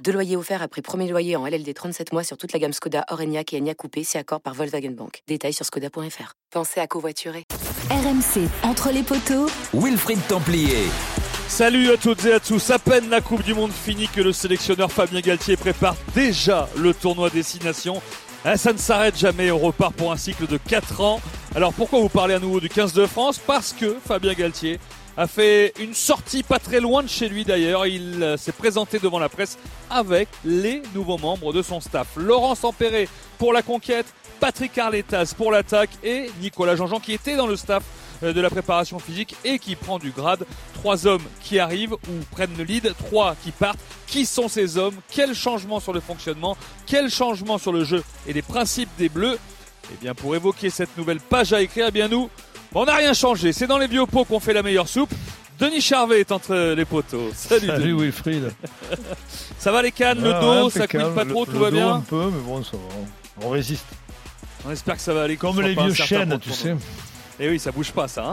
Deux loyers offerts après premier loyer en LLD 37 mois sur toute la gamme Skoda, Orenia et Enya Coupé, c'est accord par Volkswagen Bank. Détails sur skoda.fr. Pensez à covoiturer. RMC, entre les poteaux, Wilfried Templier. Salut à toutes et à tous. À peine la Coupe du Monde finie que le sélectionneur Fabien Galtier prépare déjà le tournoi Destination. Ah, ça ne s'arrête jamais, on repart pour un cycle de 4 ans. Alors pourquoi vous parlez à nouveau du 15 de France? Parce que Fabien Galtier a fait une sortie pas très loin de chez lui d'ailleurs. Il euh, s'est présenté devant la presse avec les nouveaux membres de son staff. Laurent Sampéré pour la conquête, Patrick Arletas pour l'attaque et Nicolas Jean-Jean qui était dans le staff euh, de la préparation physique et qui prend du grade. Trois hommes qui arrivent ou prennent le lead, trois qui partent. Qui sont ces hommes? Quel changement sur le fonctionnement? Quel changement sur le jeu et les principes des Bleus? Eh bien pour évoquer cette nouvelle page à écrire, eh bien nous on n'a rien changé, c'est dans les biopots qu'on fait la meilleure soupe. Denis Charvet est entre les poteaux. Salut, Salut Denis. Wilfried. Ça va les cannes, le Ah, dos, ouais, ça impeccable. pas trop, Le- tout le va dos bien Un peu, mais bon, ça va. On résiste. On espère que ça va aller. Comme les vieux chênes, tu sais. Et oui, ça bouge pas ça.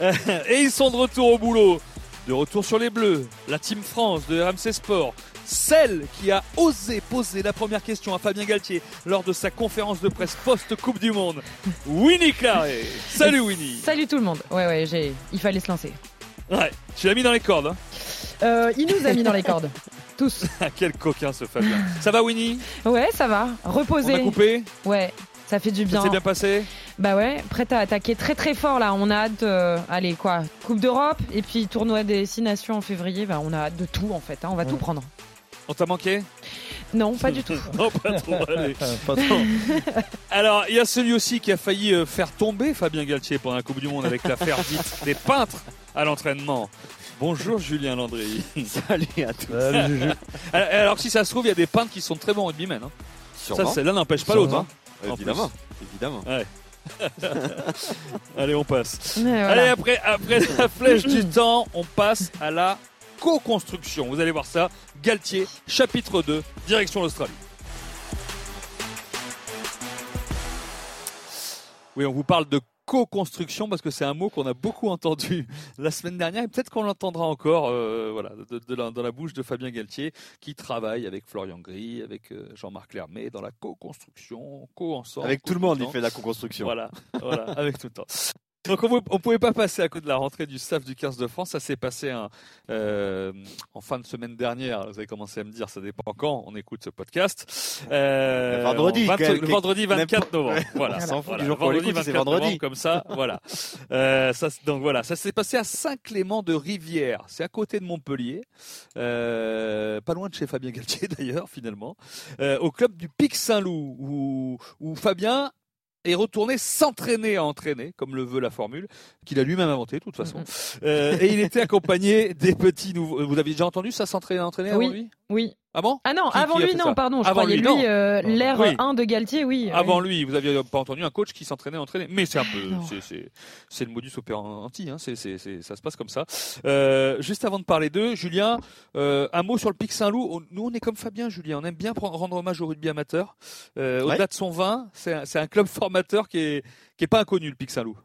hein. Et ils sont de retour au boulot. De retour sur les Bleus, la Team France de RMC Sport. Celle qui a osé poser la première question à Fabien Galtier lors de sa conférence de presse post-Coupe du Monde. Winnie Claret. Salut Winnie. Salut tout le monde. Ouais, ouais, j'ai... il fallait se lancer. Ouais, tu l'as mis dans les cordes. hein. Euh, il nous a mis dans les cordes. Tous. Quel coquin ce Fabien. Ça va Winnie? Ouais, ça va. On Reposer. a coupé? Ouais, ça fait du Ça bien. s'est bien passé? Bah ouais, prête à attaquer très très fort là. On a hâte. euh, allez, quoi Coupe d'Europe et puis tournoi des six nations en février. Bah, on a hâte de tout en fait. hein. On va tout prendre. On t'a manqué? Non, pas du tout. Non, pas trop. allez. Pas trop. Alors, il y a celui aussi qui a failli euh, faire tomber Fabien Galtier pendant la Coupe du Monde avec l'affaire dite des peintres à l'entraînement. Bonjour Julien Landry. Salut à tous. Salut, Juju. Alors si ça se trouve, il y a des peintres qui sont très bons rugbymen. Hein. Ça, Sûrement. c'est l'un n'empêche pas l'autre. hein. en évidemment. Évidemment. Allez, on passe. Voilà. Allez, après, après la flèche du temps, on passe à la co-construction. Vous allez voir ça. Galtier, chapitre 2, direction l'Australie. Oui, on vous parle de co-construction parce que c'est un mot qu'on a beaucoup entendu la semaine dernière et peut-être qu'on l'entendra encore euh, voilà, de, de la- dans la bouche de Fabien Galtier qui travaille avec Florian Gris, avec euh, Jean-Marc Lermet dans la co-construction, co-ensemble. Avec tout le monde, il fait la co-construction. voilà, voilà, avec tout le temps. Donc on ne pouvait pas passer à côté de la rentrée du staff du 15 de France. Ça s'est passé un, euh, en fin de semaine dernière. Vous avez commencé à me dire, ça dépend quand on écoute ce podcast. Euh, Le vendredi, quel- le vendredi 24 n'importe- novembre. Voilà, fout Voilà, jour vendredi l'écoute, c'est 24 vendredi. novembre, comme ça, voilà. Euh, ça, donc voilà, ça s'est passé à Saint-Clément de Rivière. C'est à côté de Montpellier, euh, pas loin de chez Fabien Galtier d'ailleurs, finalement, euh, au club du Pic Saint-Loup, où, où Fabien est retourné s'entraîner à entraîner, comme le veut la formule, qu'il a lui-même inventée de toute façon. Euh, et il était accompagné des petits nouveaux. Vous aviez déjà entendu ça s'entraîner à entraîner Oui. Ah bon Ah non, Qui- avant qui lui, non, pardon. Je Avant croyais lui, euh, l'ère Oui. 1 de Galtier, oui. Avant oui. lui, vous aviez pas entendu un coach qui s'entraînait à entraîner. Mais c'est un peu, c'est- le modus operandi. Hein. C'est, ça se passe comme ça. Euh, juste avant de parler d'eux, Julien, euh, un mot sur le Pic Saint-Loup. Nous, on est comme Fabien, Julien. On aime bien prendre- rendre hommage au rugby amateur. Euh, Au-delà Ouais. de son vin, c'est un, c'est un club formateur qui est, qui est pas inconnu, le Pic Saint-Loup.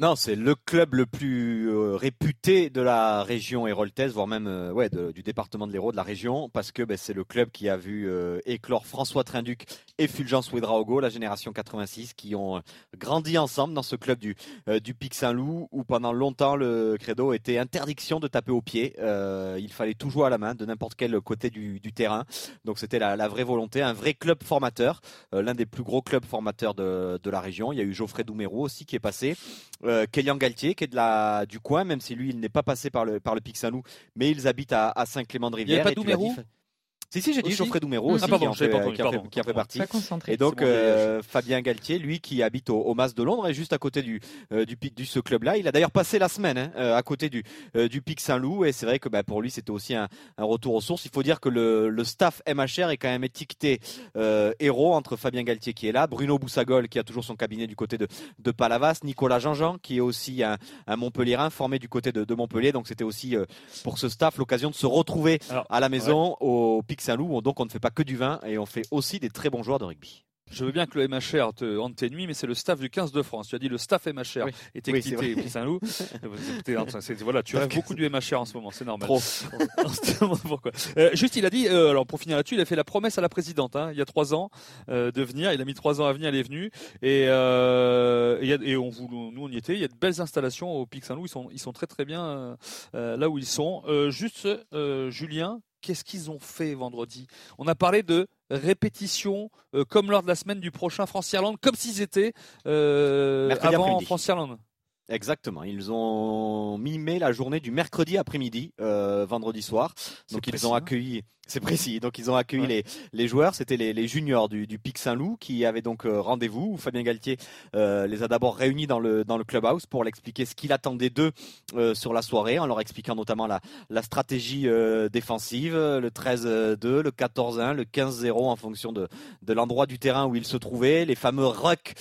Non, c'est le club le plus euh, réputé de la région héroltaise, voire même euh, du département de l'Hérault, de la région, parce que ben, c'est le club qui a vu euh, éclore François Trinduc et Fulgence Ouedraogo, la génération 86, qui ont grandi ensemble dans ce club du, du Pic Saint-Loup, où pendant longtemps le credo était interdiction de taper au pied. Il fallait tout jouer à la main, de n'importe quel côté du, terrain. Donc c'était la, vraie volonté, un vrai club formateur, l'un des plus gros clubs formateurs de, de la région. Il y a eu Geoffrey Doumerou aussi qui est passé. Euh, Kélian Galtier qui est de la, du coin, même si lui il n'est pas passé par le, par le Pic Saint-Loup, mais ils habitent à, à Saint-Clément de y Rivière. avait pas Doumerou Si, si, j'ai dit Geoffrey Doumerot Ah, aussi, pardon, qui, en fait, entendu, qui en fait- pardon, qui en fait partie. Et donc euh, Fabien Galtier, lui qui habite au, au Mas de Londres, est juste à côté du euh, du pic ce club-là. Il a d'ailleurs passé la semaine hein, à côté du euh, du pic Saint-Loup et c'est vrai que bah, pour lui c'était aussi un, un retour aux sources. Il faut dire que le, le staff MHR est quand même étiqueté héros entre Fabien Galtier qui est là, Bruno Boussagol qui a toujours son cabinet du côté de de Palavas, Nicolas Jean-Jean qui est aussi un, un Montpellierin formé du côté de, de Montpellier. Donc c'était aussi pour ce staff l'occasion de se retrouver Alors, à la maison au pic Saint-Loup. Donc on ne fait pas que du vin et on fait aussi des très bons joueurs de rugby. Je veux bien que le MHR te hante tes nuits, mais c'est le staff du 15 de France. Tu as dit le staff MHR Oui. est Oui, vrai. Pic Saint-Loup. Voilà, tu rêves beaucoup du MHR en ce moment, c'est normal. Trop. Pourquoi? Euh, juste, il a dit, euh, alors pour finir là-dessus, il a fait la promesse à la présidente, hein, il y a trois ans, euh, de venir. Il a mis trois ans à venir, elle est venue. Et, euh, et, et on, vous- nous, on y était. Il y a de belles installations au Pic Saint-Loup. Ils sont, ils sont très très bien là où ils sont. Euh, juste, euh, Julien, qu'est-ce qu'ils ont fait vendredi On a parlé de répétition euh, comme lors de la semaine du prochain France-Irlande, comme s'ils étaient euh, avant. France-Irlande. Exactement. Ils ont mimé la journée du mercredi après-midi, euh, vendredi soir. Donc ils précis, ont hein. accueilli. C'est précis. Donc ils ont accueilli Ouais. les, les joueurs. C'était les, les juniors du, du Pic Saint-Loup qui avaient donc euh, rendez-vous. Fabien Galtier euh, les a d'abord réunis dans le dans le clubhouse pour l'expliquer ce qu'il attendait d'eux euh, sur la soirée, en leur expliquant notamment la la stratégie défensive, le 13-2, le 14-1, le 15-0 en fonction de de l'endroit du terrain où ils se trouvaient, les fameux rucks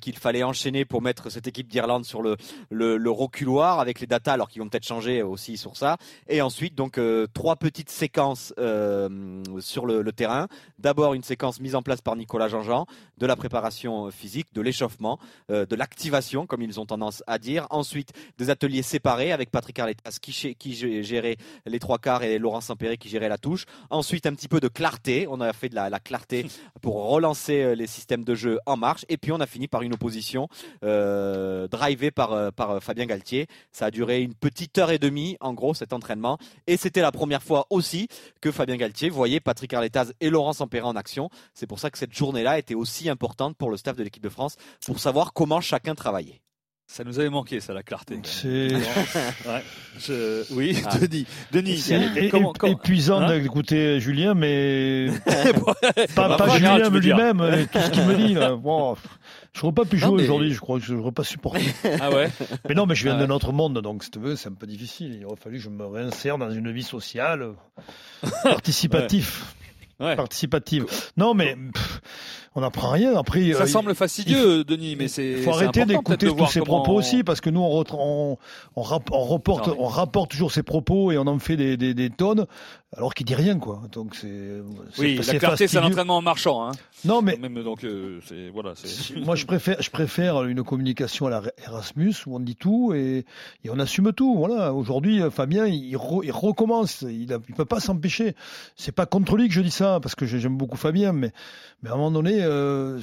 qu'il fallait enchaîner pour mettre cette équipe d'Irlande sur le le, le reculoir avec les datas alors qu'ils vont peut-être changer aussi sur ça. Et ensuite donc euh, trois petites séquences euh, sur le, le terrain. D'abord une séquence mise en place par Nicolas Jean-Jean de la préparation physique de l'échauffement euh, de l'activation comme ils ont tendance à dire. Ensuite des ateliers séparés avec Patrick Arletas qui, qui gé- gérait les trois quarts et Laurent Sampéré qui gérait la touche. Ensuite un petit peu de clarté. On a fait de la, la clarté pour relancer euh, les systèmes de jeu en marche. Et puis on a fini par une opposition euh, drivé par, euh, par euh, Fabien Galtier. Ça a duré une petite heure et demie, en gros, cet entraînement. Et c'était la première fois aussi que Fabien Galtier voyait Patrick Arletaz et Laurent Sampérin en action. C'est pour ça que cette journée-là était aussi importante pour le staff de l'équipe de France, pour savoir comment chacun travaillait. Ça nous avait manqué, ça, la clarté. C'est Ouais. Je- Oui, Ah. Denis. Denis, c'est comment, comment- épuisant Hein d'écouter Julien, mais pas, pas général, Julien lui-même, euh, tout ce qu'il me dit. Là. Bon, je n'aurais pas pu jouer mais- aujourd'hui, je crois que je n'aurais pas supporté. Ah ouais Mais non, mais je viens Ah ouais. d'un autre monde, donc si tu veux, c'est un peu difficile. Il aurait fallu que je me réinsère dans une vie sociale euh, participatif. Ouais. Participative. Non, mais pff, on n'apprend rien. Après, Ça euh, semble fastidieux, Denis, mais c'est. il faut arrêter d'écouter tous ces propos aussi, parce que nous, on, on, on, rap- on reporte, Non, mais- on rapporte toujours ces propos et on en fait des, des, des tonnes, alors qu'il dit rien, quoi. Donc c'est. Oui, la clarté, c'est l'entraînement en marchant. Hein. Non, mais Même donc, euh, c'est voilà, moi, je préfère, je préfère une communication à la Erasmus où on dit tout et, et on assume tout. Voilà. Aujourd'hui, euh, Fabien, il, re- il recommence. Il, il peut pas s'empêcher. C'est pas contre lui que je dis ça parce que j'aime beaucoup Fabien, mais, mais à un moment donné, euh,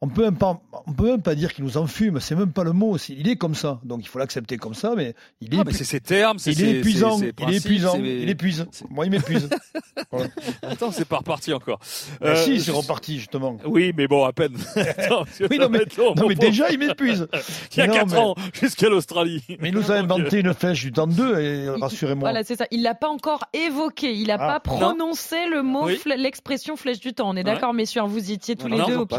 on peut même pas, on peut même pas dire qu'il nous enfume. C'est même pas le mot. Il est comme ça. Donc il faut l'accepter comme ça. Mais il est, Ah, mais c'est ses termes, c'est il ses- est épuisant. ses- ses il est épuisant. Il épuise. Moi, il m'épuise. voilà. Attends, c'est pas reparti encore. Ben Euh, si, c'est je- reparti justement. Oui, mais bon, à peine. Attends, Oui, non, mais- long, Non, mais déjà, il m'épuise. Il y a Non, 4 mais- ans, jusqu'à l'Australie. Mais il nous a inventé une flèche du temps 2 et rassurez-moi. Voilà, c'est ça. Il l'a pas encore évoqué. Il n'a Ah. pas prononcé le mot, Oui. l'expression flèche du temps. On est d'accord, messieurs. Vous y étiez tous les deux au pas,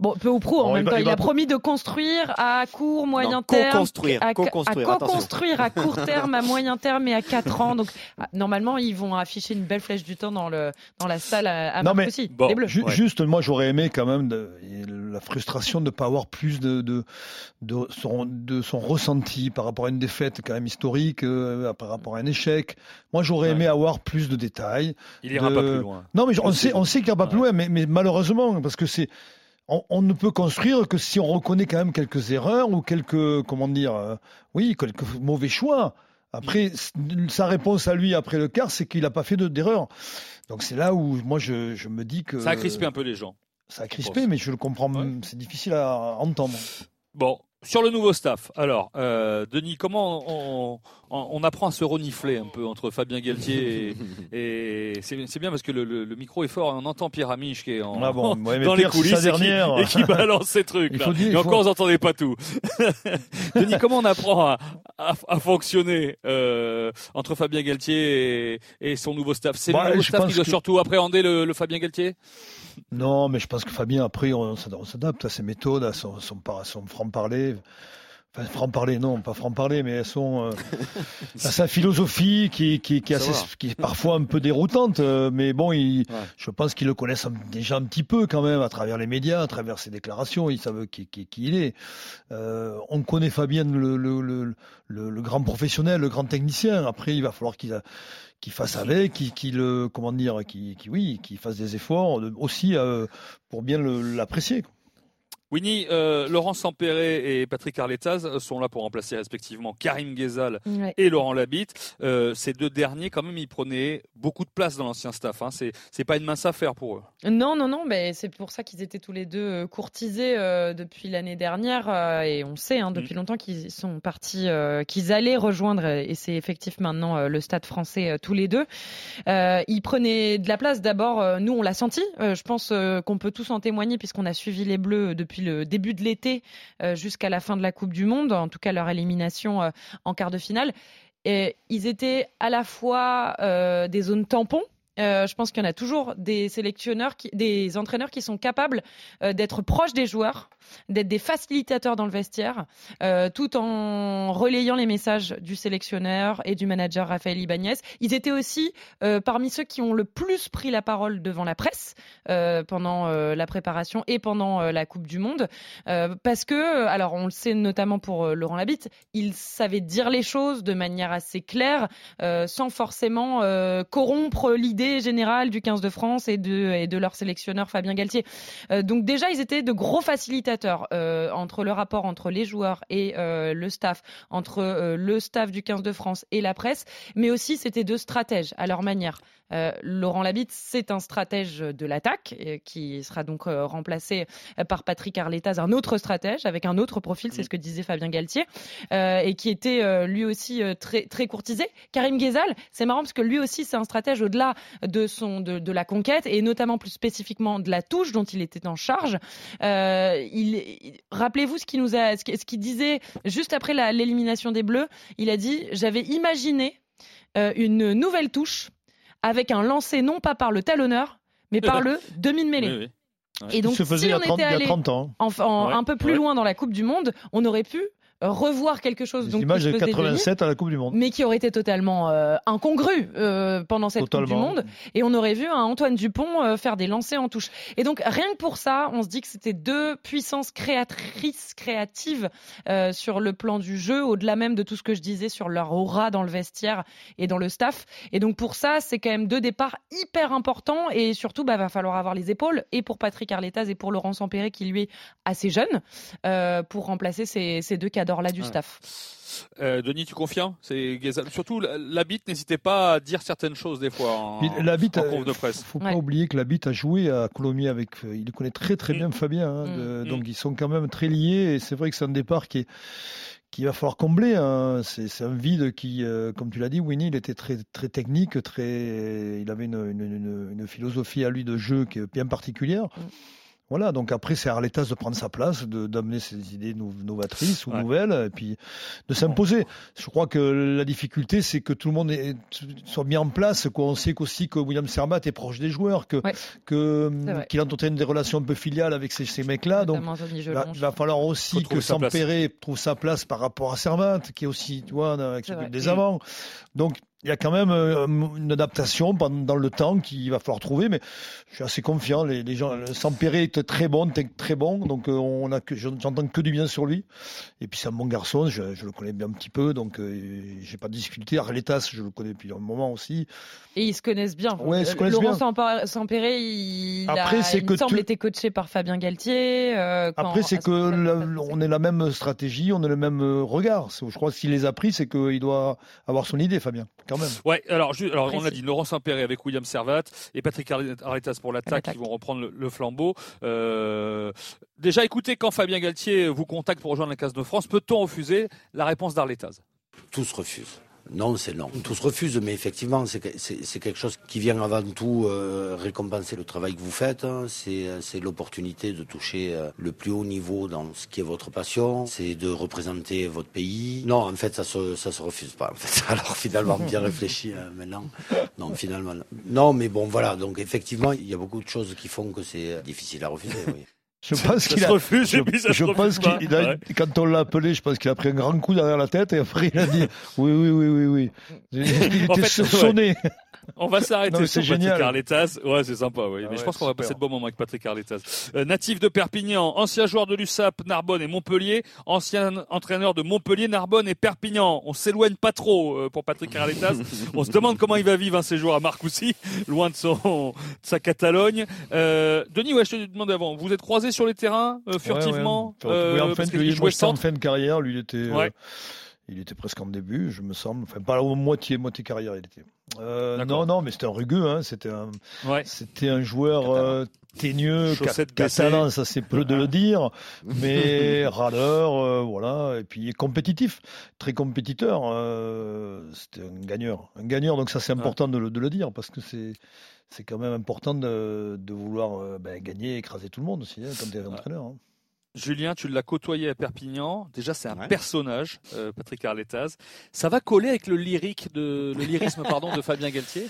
Bon, peu ou prou en Bon, même il va- temps. il a promis de construire à court, moyen Non, terme. co-construire, à, co-construire, à co-construire à court terme, à moyen terme et à 4 ans. Donc, ah, normalement, ils vont afficher une belle flèche du temps dans, le, dans la salle à, à Non, mais- Marcoussis. Bon, Les Bleus. Ju- Ouais. Juste, moi, j'aurais aimé quand même de- la frustration de ne pas avoir plus de, de, de, son, de son ressenti par rapport à une défaite quand même historique, euh, par rapport à un échec. Moi, j'aurais Ouais. aimé avoir plus de détails. Il ira de- pas plus loin. Non, mais on sait, on sait qu'il n'y a pas plus loin, mais, mais malheureusement, parce que c'est, on, on ne peut construire que si on reconnaît quand même quelques erreurs ou quelques, comment dire, euh, oui, quelques mauvais choix. Après, c- sa réponse à lui après le quart, c'est qu'il n'a pas fait de- d'erreur. Donc c'est là où moi je, je me dis que Ça a crispé un peu les gens. Ça a crispé, mais je le comprends. Ouais. C'est difficile à entendre. Bon, sur le nouveau staff. Alors, euh, Denis, comment on, on apprend à se renifler un peu entre Fabien Galtier et, c'est bien parce que le, micro est fort, on entend Pierre Amiche qui est en, ah dans les coulisses et, qui, balance ces trucs. Là. et encore, on n'entendait pas tout. Denis, comment on apprend à, fonctionner euh, entre Fabien Galtier et, son nouveau staff? C'est le bah, nouveau staff qui doit surtout appréhender le, Fabien Galtier? Non, mais je pense que Fabien, après, on, s'adapte à ses méthodes, à son, son, franc-parler. Enfin, franc-parler, non, pas franc-parler, mais elles sont euh, sa philosophie qui, qui, qui, est qui, est parfois un peu déroutante, euh, mais bon, il, je pense qu'ils le connaissent déjà un petit peu quand même à travers les médias, à travers ses déclarations, ils savent qui, qui, qui il est. Euh, on connaît Fabien, le, le, le, le, grand professionnel, le grand technicien. Après, il va falloir qu'il qu'il fasse avec, qu'il le comment dire, qui oui, qu'il fasse des efforts aussi euh, pour bien l'apprécier. Winnie, euh, Laurent Sampéré et Patrick Arletaz sont là pour remplacer respectivement Karim Ghezal et Laurent Labitte. Euh, ces deux derniers, quand même, ils prenaient beaucoup de place dans l'ancien staff. Hein. C'est, c'est pas une mince affaire pour eux. Non, non, non. Mais c'est pour ça qu'ils étaient tous les deux euh, courtisés depuis l'année dernière. et on sait hein, depuis mm. longtemps qu'ils sont partis, qu'ils allaient rejoindre, et c'est effectif maintenant le stade français tous les deux. ils prenaient de la place. D'abord, nous, on l'a senti. je pense qu'on peut tous en témoigner puisqu'on a suivi les Bleus depuis le début de l'été euh, jusqu'à la fin de la Coupe du Monde, en tout cas leur élimination euh, en quart de finale. Ils étaient à la fois euh, des zones tampons euh, je pense qu'il y en a toujours des sélectionneurs, des entraîneurs qui sont capables euh, d'être proches des joueurs, d'être des facilitateurs dans le vestiaire, euh, tout en relayant les messages du sélectionneur et du manager Raphaël Ibanez. Ils étaient aussi parmi ceux qui ont le plus pris la parole devant la presse pendant la préparation et pendant la Coupe du Monde, parce que, alors on le sait notamment pour Laurent Labitte, il savait dire les choses de manière assez claire, sans forcément corrompre l'idée générale du 15 de France et de, de leur sélectionneur Fabien Galtier. Euh, donc déjà, ils étaient de gros facilitateurs euh, entre le rapport entre les joueurs et euh, le staff, entre le staff du 15 de France et la presse, mais aussi c'était deux stratèges à leur manière. Euh, Laurent Labitte, c'est un stratège de l'attaque qui sera donc euh, remplacé par Patrick Arletaz, un autre stratège avec un autre profil, c'est ce que disait Fabien Galtier, euh, et qui était lui aussi très très courtisé. Karim Ghezal, c'est marrant parce que lui aussi c'est un stratège au-delà de son de, la conquête et notamment plus spécifiquement de la touche dont il était en charge. il, rappelez-vous ce qu'il nous a, ce qu'il disait juste après l'élimination des Bleus. Il a dit j'avais imaginé une nouvelle touche avec un lancer non pas par le talonneur, mais par le demi-mêlée. Et donc, si on était allé un peu plus loin dans la Coupe du Monde, on aurait pu revoir quelque chose. donc l'image de 87 à la Coupe du Monde. Mais qui aurait été totalement euh, incongru euh, pendant cette Coupe du Monde. Et on aurait vu un Antoine Dupont euh, faire des lancers en touche. Et donc rien que pour ça, on se dit que c'était deux puissances créatrices, créatives sur le plan du jeu, au-delà même de tout ce que je disais sur leur aura dans le vestiaire et dans le staff. Et donc pour ça, c'est quand même deux départs hyper importants. Et surtout, bah, va falloir avoir les épaules et pour Patrick Arletaz et pour Laurent Sampéré qui lui est assez jeune pour remplacer ces, ces deux cadres là du staff. Euh, Denis, tu confirmes C'est surtout l'habit. N'hésitez pas à dire certaines choses des fois en, l'habit, en de presse. Faut pas oublier que l'habit a joué à Colomiers avec. Euh, il connaît très très bien mm. Fabien, hein, mm. Mm. donc ils sont quand même très liés. Et c'est vrai que c'est un départ qui est qu'il va falloir combler. Hein. C'est un vide qui, euh, comme tu l'as dit, Winnie, il était très, très technique, très, il avait une, une, une, philosophie à lui de jeu qui est bien particulière. Voilà, donc après, c'est à Arletas de prendre sa place, d'amener ses idées novatrices ou nouvelles, et puis de s'imposer. Je crois que la difficulté, c'est que tout le monde soit mis en place. Quoi. On sait qu'aussi que William Sermat est proche des joueurs, que qu'il entretient des relations un peu filiales avec ces, ces mecs-là. Donc, il va, falloir aussi que Sampéré trouve sa place par rapport à Sermat, qui est aussi, tu vois, avec des avants. Donc, il y a quand même euh, une adaptation pendant le temps qu'il va falloir trouver, mais je suis assez confiant. Les, les gens, Sampéré est très bon, très bon, donc euh, on a que j'entends que du bien sur lui. Et puis c'est un bon garçon, je, le connais bien un petit peu, donc euh, j'ai pas de difficulté. Arletas, je le connais depuis un moment aussi. Et ils se connaissent bien. Ouais, ils se connaissent Laurent bien. Sampéré, il, Après, a, il me semble, été coaché par Fabien Galtier. Après, c'est que on est la même stratégie, on a le même regard. Je crois que s'il les a pris, c'est qu'il doit avoir son idée, Fabien. Ouais, alors, alors on a dit Laurent Saint-Péry avec William Servat et Patrick Arletas pour l'attaque qui vont reprendre le, flambeau. Euh, déjà, écoutez, quand Fabien Galtier vous contacte pour rejoindre la case de France, peut-on refuser la réponse d'Arletas Tous refusent. Non, c'est non. Tout se refuse, mais effectivement, c'est quelque chose qui vient avant tout euh, récompenser le travail que vous faites. Hein. C'est l'opportunité de toucher euh, le plus haut niveau dans ce qui est votre passion. C'est de représenter votre pays. Non, en fait, ça se, ça se refuse pas. En fait. Alors finalement, bien réfléchi euh, maintenant. Non, finalement. Non, mais bon, voilà. Donc effectivement, il y a beaucoup de choses qui font que c'est difficile à refuser. Oui. Je pense qu'il a. Refuse, je, je pense qu'il a. Quand on l'a appelé, je pense qu'il a pris un grand coup derrière la tête et après il a dit oui, oui, oui, oui, oui. Il était sonné. On va s'arrêter sur Patrick Arletas. Ouais, c'est sympa, oui. Mais je pense qu'on va passer de bons moments avec Patrick Arletas. Euh, natif de Perpignan, ancien joueur de l'USAP, Narbonne et Montpellier, ancien entraîneur de Montpellier, Narbonne et Perpignan. On s'éloigne pas trop euh, pour Patrick Arletas. On se demande comment il va vivre un séjour à Marcoussis, loin de son sa Catalogne. Euh, Denis, ouais, je te demandais avant. Vous êtes croisés sur les terrains euh, furtivement ouais, ouais. en fin, il jouait en fin de carrière. Lui, il était. Il était presque en début, je me semble. Enfin, pas au moitié, moitié carrière, il était. Euh, non, non, mais c'était un rugueux. Hein. C'était un, ouais. c'était un joueur euh, teigneux, catalan, ça c'est peu de le dire, mais râleur, euh, voilà. Et puis compétitif, très compétiteur. Euh, c'était un gagneur, un gagneur. Donc ça c'est important de, le, de, le, dire parce que c'est, c'est quand même important de, de vouloir ben, gagner, écraser tout le monde aussi hein, quand tu es entraîneur. Hein. Julien, tu l'as côtoyé à Perpignan. Déjà, c'est un personnage, euh, Patrick Arletaz. Ça va coller avec le lyrique de le lyrisme pardon de Fabien Galtier?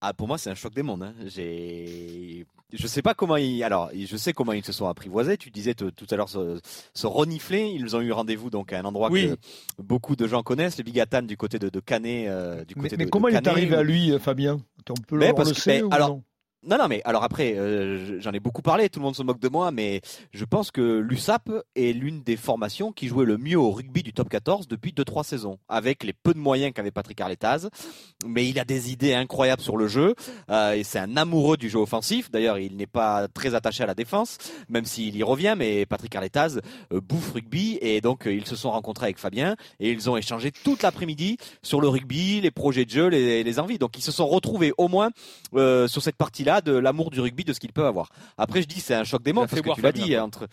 Ah, pour moi, c'est un choc des mondes. Hein. J'ai, je sais pas comment ils, alors, je sais comment ils se sont apprivoisés. Tu disais tout à l'heure se, se, renifler. Ils ont eu rendez-vous donc à un endroit que beaucoup de gens connaissent, le Bigatan du côté de, de Canet, euh, du côté mais, mais comment il est arrivé à lui, Fabien? On peut mais le, parce le que, sait, ou alors, non? Non, non, mais alors après, euh, j'en ai beaucoup parlé, tout le monde se moque de moi, mais je pense que l'USAP est l'une des formations qui jouait le mieux au rugby du top 14 depuis 2-3 saisons, avec les peu de moyens qu'avait Patrick Arletaz. Mais il a des idées incroyables sur le jeu, euh, et c'est un amoureux du jeu offensif. D'ailleurs, il n'est pas très attaché à la défense, même s'il y revient, mais Patrick Arletaz euh, bouffe rugby, et donc ils se sont rencontrés avec Fabien, et ils ont échangé toute l'après-midi sur le rugby, les projets de jeu, les, les envies. Donc ils se sont retrouvés au moins sur cette partie-là de l'amour du rugby, de ce qu'ils peuvent avoir. Après, je dis c'est un choc des mondes parce que tu l'as dit entre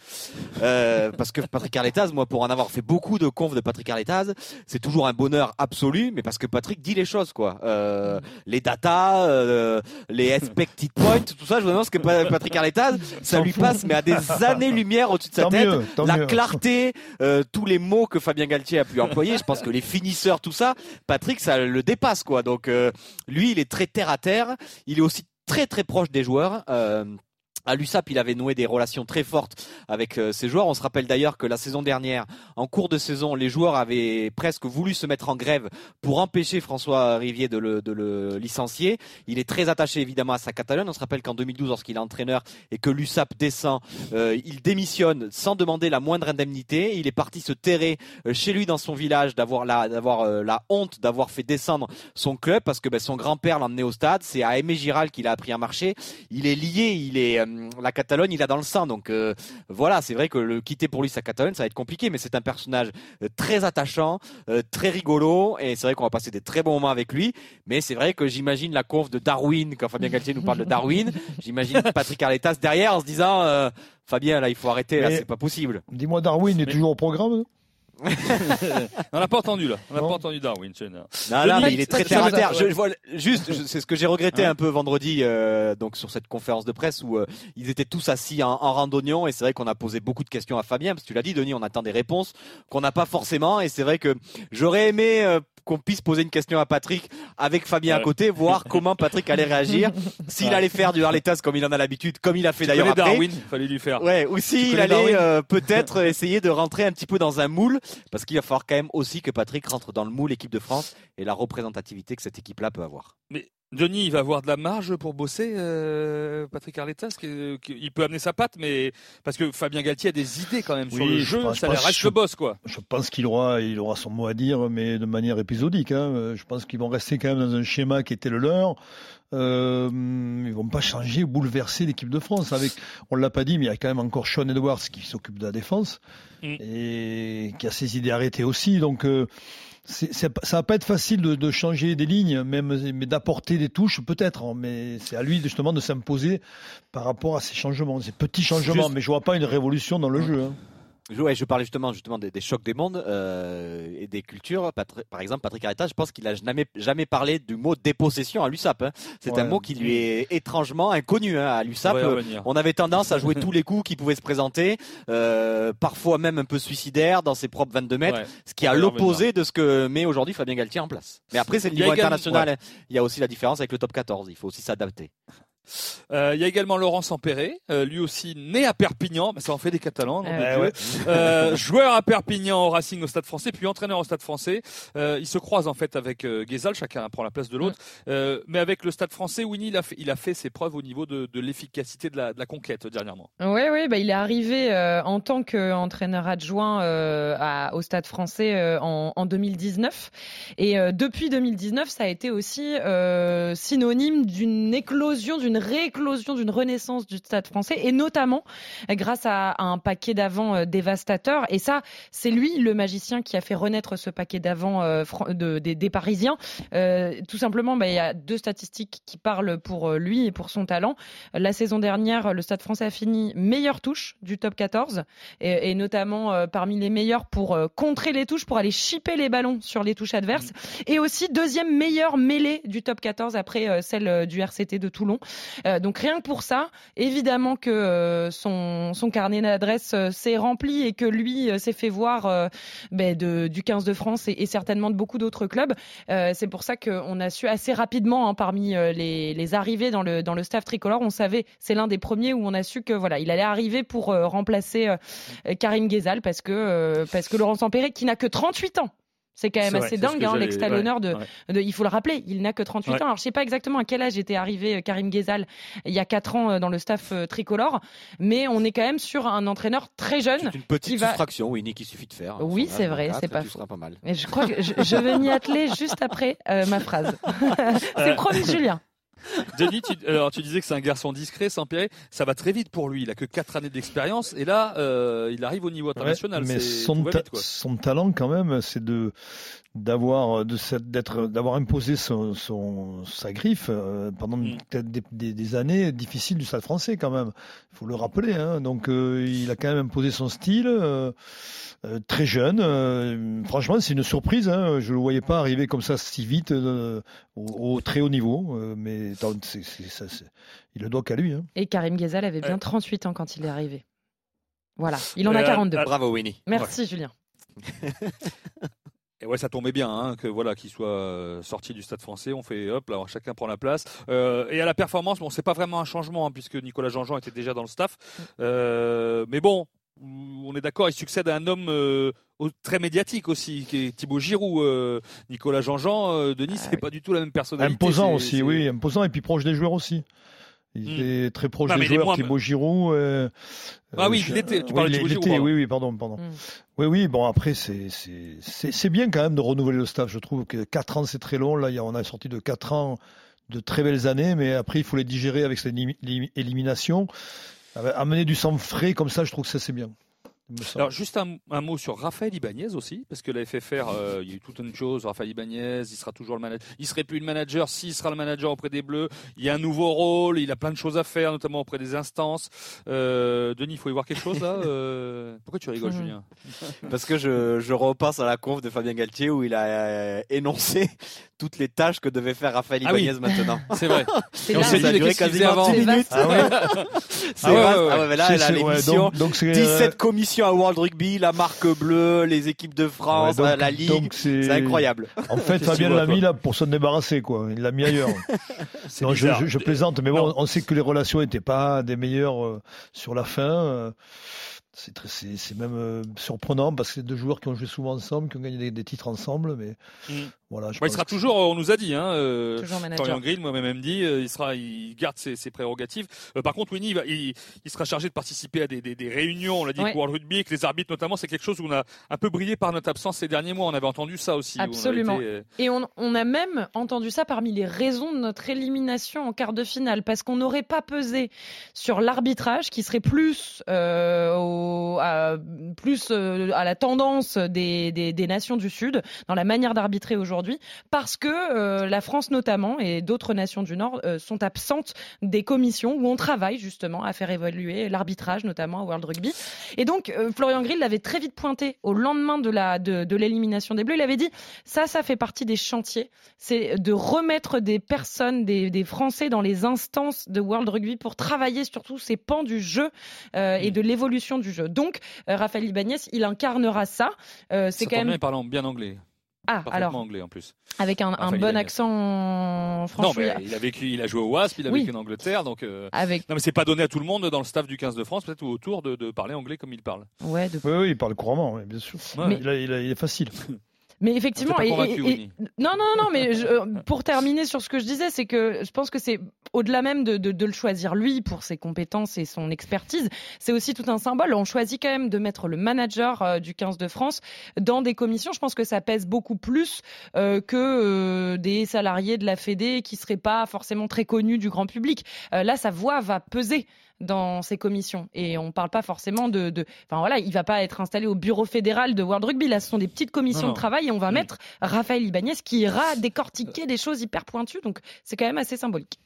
euh, parce que Patrick Arletaz, moi pour en avoir fait beaucoup de confs de Patrick Arletaz, c'est toujours un bonheur absolu, mais parce que Patrick dit les choses quoi. Euh, les datas, euh, les expected points, tout ça, je me demande ce que Patrick Arletaz, ça lui passe mais à des années-lumière au-dessus de sa Tant tête. mieux, la mieux. clarté, tous les mots que Fabien Galtier a pu employer, je pense que les finisseurs, tout ça, Patrick, ça le dépasse quoi. Donc lui, il est très terre à terre. Il est aussi très très proche des joueurs. Euh, à l'USAP, il avait noué des relations très fortes avec euh, ses joueurs. On se rappelle d'ailleurs que la saison dernière, en cours de saison, les joueurs avaient presque voulu se mettre en grève pour empêcher François Rivier de le, de le licencier. Il est très attaché évidemment à sa Catalogne. On se rappelle qu'en 2012, lorsqu'il est entraîneur et que l'USAP descend, euh, il démissionne sans demander la moindre indemnité. Il est parti se terrer euh, chez lui dans son village, d'avoir la, d'avoir euh, la honte d'avoir fait descendre son club parce que ben, son grand-père l'emmenait au stade. C'est à Aimé Giral qu'il a appris à marcher. Il est lié, il est euh, la Catalogne, il a dans le sang. Donc euh, voilà, c'est vrai que le quitter pour lui sa Catalogne, ça va être compliqué, mais c'est un personnage euh, très attachant, euh, très rigolo, et c'est vrai qu'on va passer des très bons moments avec lui. Mais c'est vrai que j'imagine la conf de Darwin quand Fabien Galtier nous parle de Darwin. J'imagine Patrick Arletas derrière en se disant. euh, Fabien, là, il faut arrêter, là, c'est pas possible. Dis-moi, Darwin est Mais- toujours au programme On n'a pas entendu là. On n'a pas entendu Darwin. Non, Denis, non, mais il est très terre à terre. Je, je vois, juste, c'est ce que j'ai regretté Ouais. un peu vendredi, euh, donc sur cette conférence de presse où euh, ils étaient tous assis en, en randonnion et c'est vrai qu'on a posé beaucoup de questions à Fabien parce que tu l'as dit, Denis, on attend des réponses qu'on n'a pas forcément et c'est vrai que j'aurais aimé euh, qu'on puisse poser une question à Patrick avec Fabien à côté, voir comment Patrick allait réagir, s'il allait faire du Harletas comme il en a l'habitude, comme il a fait d'ailleurs après. Darwin, fallait lui faire. Ouais, ou s'il allait euh, peut-être essayer de rentrer un petit peu dans un moule, parce qu'il va falloir quand même aussi que Patrick rentre dans le moule équipe de France et la représentativité que cette équipe-là peut avoir. Mais Denis, il va avoir de la marge pour bosser, euh, Patrick que- que- Il peut amener sa patte, mais parce que Fabien Galtier a des idées quand même sur le je jeu. pense- ça je les pense- reste le boss, quoi. Je pense qu'il aura, il aura son mot à dire, mais de manière épisodique. hein. Euh, Je pense qu'ils vont rester quand même dans un schéma qui était le leur. Euh, ils vont pas changer ou bouleverser l'équipe de France. Avec, on l'a pas dit, mais il y a quand même encore Sean Edwards qui s'occupe de la défense Mm. et qui a ses idées arrêtées aussi. Donc, euh, ça va pas être facile de, de changer des lignes, même, mais d'apporter des touches peut-être. hein. Mais c'est à lui justement de s'imposer par rapport à ces changements, ces petits changements. Juste- Mais je vois pas une révolution dans le jeu. hein. Ouais, je parlais justement justement des, des chocs des mondes euh, et des cultures. Patri- par exemple, Patrick Arreta, je pense qu'il a jamais jamais parlé du mot dépossession à l'USAP. hein. C'est Ouais. un mot qui lui est étrangement inconnu hein, à l'USAP. On avait tendance à jouer tous les coups qui pouvaient se présenter, euh, parfois même un peu suicidaire dans ses propres 22 mètres, Ouais. ce qui est à l'opposé de ce que met aujourd'hui Fabien Galtier en place. Mais après, c'est le niveau international. hein. Il y a aussi la différence avec le top 14. Il faut aussi s'adapter. Euh, Il y a également Laurent Sampéré, euh, lui aussi né à Perpignan, mais ça en fait des Catalans. Eh ouais. Euh, joueur à Perpignan au Racing au Stade Français, puis entraîneur au Stade Français. Il se croise en fait avec Guézal, chacun prend la place de l'autre. Mais avec le Stade Français, Winnie, il a fait, il a fait ses preuves au niveau de, de l'efficacité de la, de la conquête dernièrement. Oui, oui, bah, il est arrivé en tant qu'entraîneur adjoint à- au Stade français en, en 2019. Et depuis 2019, ça a été aussi synonyme d'une éclosion, d'une rééclosion, d'une renaissance du Stade français, et notamment euh, grâce à, à un paquet d'avant euh, dévastateur. Et ça, c'est lui, le magicien, qui a fait renaître ce paquet d'avant euh, de- des, des Parisiens. Euh, tout simplement, bah, il y a deux statistiques qui parlent pour lui et pour son talent. La saison dernière, le Stade français a fini meilleure touche du top 14 et, et notamment euh, parmi les meilleurs pour euh, contrer les touches, pour aller chipper les ballons sur les touches adverses et aussi deuxième meilleure mêlée du top 14 après celle du RCT de Toulon. Euh, donc rien que pour ça, évidemment que euh, son, son carnet d'adresses euh, s'est rempli et que lui s'est fait voir ben, de, du 15 de France et, certainement de beaucoup d'autres clubs. C'est pour ça qu'on a su assez rapidement, hein, parmi les, les arrivées dans le, dans le staff tricolore, on savait, c'est l'un des premiers où on a su que voilà, il allait arriver pour remplacer Karim Ghezal parce que, parce que Laurent Sampéré, qui n'a que 38 ans, c'est quand même vrai, assez dingue, hein, j'allais- l'ex-talonneur de, ouais. de- il faut le rappeler, il n'a que 38 Ouais. ans. Alors je sais pas exactement à quel âge était arrivé euh, Karim Ghezal il y a 4 ans euh, dans le staff euh, tricolore, mais on est quand même sur un entraîneur très jeune. C'est une petite qui va- qu'il suffit de faire. Oui, Sur c'est 20, vrai, 24, c'est pas faux. pas mal. Et je crois que je, je vais m'y atteler juste après euh, ma phrase. c'est promis, Julien. Denis, tu, alors, tu disais que c'est un garçon discret, Sampéré. Ça va très vite pour lui. Il a que 4 années d'expérience et là, euh, il arrive au niveau international. Ouais, mais son, ta- vite, talent quand même, c'est de d'avoir de d'être d'avoir imposé son, son- sa griffe euh, pendant Mm. peut-être des, des- des années difficiles du Stade Français quand même. Il faut le rappeler. Hein. Donc euh, il a quand même imposé son style. très jeune, franchement, c'est une surprise. Hein. Je le voyais pas arriver comme ça si vite au, au très haut niveau. Mais c'est- c'est- ça, c'est- il le doit qu'à lui. Hein. Et Karim Ghezal avait bien Ouais. 38 ans quand il est arrivé. Voilà, il en a Euh, 42. Bravo, Winnie. Merci, Julien. Et ouais, ça tombait bien hein, que voilà qu'il soit euh, sorti du Stade Français. On fait hop, là, chacun prend la place. Euh, et à la performance, bon, c'est pas vraiment un changement hein, puisque Nicolas Jean-Jean était déjà dans le staff. Euh, mais bon, on est d'accord, il succède à un homme euh, très médiatique aussi, qui est Thibaut Giroud. Euh, Nicolas Jean-Jean, euh, Denis, c'est pas du tout la même personnalité. Imposant aussi, oui, imposant et puis proche des joueurs aussi. Il Hmm. était très proche Non, des joueurs, moins- Thibaut Giroud. euh, Ah oui, il était- tu oui, parlais de il Thibaut Giroud, était. Oui, oui, pardon, pardon. Mm. Oui, oui, bon, après, c'est c'est- c'est c'est bien quand même de renouveler le staff. Je trouve que 4 ans, c'est très long. Là, il y a- on a sorti de 4 ans de très belles années, mais après, il faut les digérer avec cette élim- élim- élimination. Euh, Amener du sang frais comme ça, je trouve que ça, c'est bien. Alors juste un, un mot sur Raphaël Ibanez aussi, parce que la FFR, euh, il y a eu toute une chose. Raphaël Ibanez, il sera toujours le manager. Il serait plus le manager s'il sera le manager auprès des Bleus. Il y a un nouveau rôle, il a plein de choses à faire, notamment auprès des instances. Euh, Denis, il faut y voir quelque chose là. Euh, Pourquoi tu rigoles. Julien? Parce que je, je repasse à la conf de Fabien Galtier où il a euh, énoncé toutes les tâches que devait faire Raphaël Ah oui. Ibanez maintenant. C'est vrai. C'est Et on s'est dit duré quasiment avant. 10 C'est minutes. Ah ouais C'est Ah ouais, ouais, ouais. Ah ouais, mais là, elle a l'émission. donc- donc c'est, euh, 17 commissions à World Rugby, la marque bleue, les équipes de France, ouais, donc- la Ligue. C'est incroyable. En fait, Fabien l'a mis là pour s'en débarrasser, quoi. Il l'a mis ailleurs. Non, je, bizarre. je- je plaisante, mais bon, on sait que les relations n'étaient pas des meilleures euh, sur la fin. euh, c'est même euh, surprenant parce que c'est deux joueurs qui ont joué souvent ensemble, qui ont gagné des, des titres ensemble, mais Mm. voilà. Je Bah, il pense sera toujours, on nous a dit, hein, euh, Florian. Grill, moi même dit, euh, il sera, il garde ses, ses prérogatives. Euh, par contre, Winnie, il, va- il, il sera chargé de participer à des, des, des réunions. On l'a dit, Ouais. avec World Rugby, avec les arbitres notamment. C'est quelque chose où on a un peu brillé par notre absence ces derniers mois. On avait entendu ça aussi. on Absolument. été, euh, Et on, on a même entendu ça parmi les raisons de notre élimination en quart de finale, parce qu'on n'aurait pas pesé sur l'arbitrage, qui serait plus euh, au, à, plus euh, à la tendance des, des, des, nations du Sud dans la manière d'arbitrer aujourd'hui, parce que euh, la France notamment et d'autres nations du Nord euh, sont absentes des commissions où on travaille justement à faire évoluer l'arbitrage, notamment au World Rugby. Et donc Florian Grill l'avait très vite pointé au lendemain de la de, de l'élimination des Bleus. Il avait dit ça, ça fait partie des chantiers, c'est de remettre des personnes, des, des Français dans les instances de World Rugby pour travailler sur tous ces pans du jeu et mm. de l'évolution du Donc, euh, Raphaël Ibanez, il incarnera ça. Euh, c'est quand même. Bien, parlant bien anglais. Ah, alors. anglais en plus. Avec un, un bon accent français. Non, mais il a vécu, il a joué au Wasp, il a vécu en Angleterre, donc. Avec... Non, mais c'est pas donné à tout le monde dans le staff du 15 de France, peut-être ou autour, de, de, parler anglais comme il parle. Ouais, de... oui, oui, il parle couramment, bien sûr. Mais... Il, il, il, est facile. Mais effectivement, et, non, non, non, mais euh, pour terminer sur ce que je disais, c'est que je pense que c'est au-delà même de, de, de, le choisir lui pour ses compétences et son expertise, c'est aussi tout un symbole. On choisit quand même de mettre le manager euh, du 15 de France dans des commissions. Je pense que ça pèse beaucoup plus euh, que euh, des salariés de la Fédé qui seraient pas forcément très connus du grand public. là, sa voix va peser dans ces commissions. Et on ne parle pas forcément de, de, Enfin voilà, il va pas être installé au bureau fédéral de World Rugby. Là, ce sont des petites commissions de travail et on va mettre Raphaël Ibanez qui ira décortiquer des choses hyper pointues. Donc c'est quand même assez symbolique.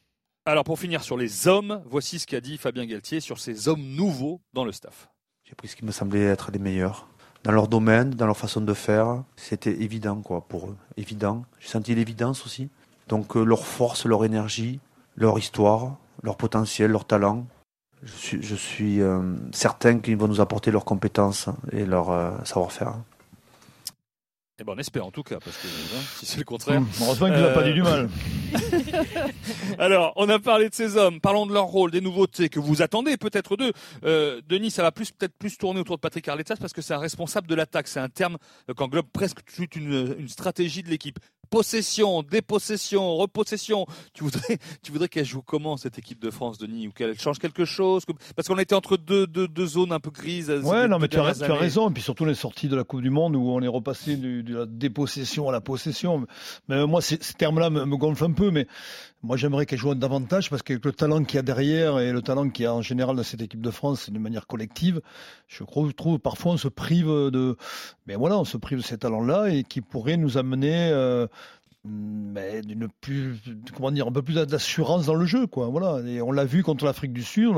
Alors pour finir sur les hommes, voici ce qu'a dit Fabien Galtier sur ces hommes nouveaux dans le staff. J'ai pris ce qui me semblait être les meilleurs. Dans leur domaine, dans leur façon de faire, c'était évident quoi pour eux. Évident. J'ai senti l'évidence aussi. Donc euh, leur force, leur énergie, leur histoire, leur potentiel, leur talent, je suis, je suis euh, certain qu'ils vont nous apporter leurs compétences et leur euh, savoir-faire. Eh ben on espère en tout cas, parce que hein, si c'est le contraire. Mmh, heureusement qu'il n'a pas dit du mal. Alors, on a parlé de ces hommes, parlons de leur rôle, des nouveautés que vous attendez peut-être d'eux. Euh, Denis, ça va plus peut-être plus tourner autour de Patrick Arletas parce que c'est un responsable de l'attaque. C'est un terme qui englobe presque toute une, une stratégie de l'équipe possession, dépossession, repossession. Tu voudrais, tu voudrais qu'elle joue comment cette équipe de France, Denis, ou qu'elle change quelque chose Parce qu'on était entre deux, deux, deux, zones un peu grises. Ouais, non, mais tu as, tu as, raison. Et puis surtout les sorties de la Coupe du Monde où on est repassé de la dépossession à la possession. Mais moi, ces, termes-là me, me gonflent un peu, mais moi, j'aimerais qu'elle joue davantage parce que le talent qu'il y a derrière et le talent qu'il y a en général dans cette équipe de France, de manière collective, je trouve, parfois on se prive de, mais voilà, on se prive de ces talents-là et qui pourraient nous amener euh, mais d'une plus comment dire un peu plus d'assurance dans le jeu quoi voilà. Et on l'a vu contre l'Afrique du Sud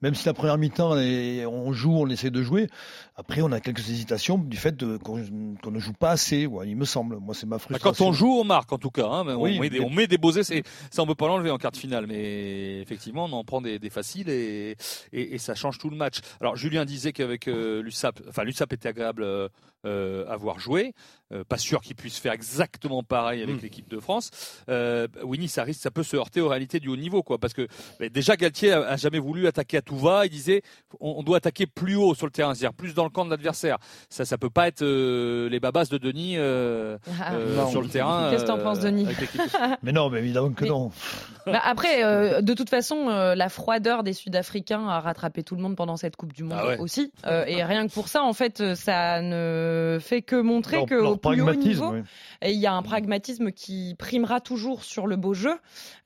même si la première mi-temps on joue on essaie de jouer après on a quelques hésitations du fait qu'on ne joue pas assez ouais, il me semble. Moi c'est ma frustration. quand on joue on marque en tout cas hein, on, met des, on, met des, beaux essais. Ça on peut pas l'enlever en quart de finale mais effectivement on en prend des, des faciles et, et, et, ça change tout le match. Alors Julien disait qu'avec euh, l'USAP enfin l'USAP était agréable euh, euh, avoir joué. Euh, pas sûr qu'il puisse faire exactement pareil avec mm. l'équipe de France. Euh, Winnie, ça risque, ça peut se heurter aux réalités du haut niveau, quoi. Parce que déjà Galtier a, jamais voulu attaquer à tout va. Il disait, on, doit attaquer plus haut sur le terrain, c'est-à-dire plus dans le camp de l'adversaire. Ça, ça peut pas être euh, les babas de Denis ah. sur le terrain. Qu'est-ce que t'en penses, Denis Mais non, mais évidemment que non. Bah, après, de toute façon, la froideur des Sud-Africains a rattrapé tout le monde pendant cette Coupe du Monde ah aussi. et rien que pour ça, en fait, ça ne fait que montrer qu'au plus haut niveau, il y a un pragmatisme qui primera toujours sur le beau jeu.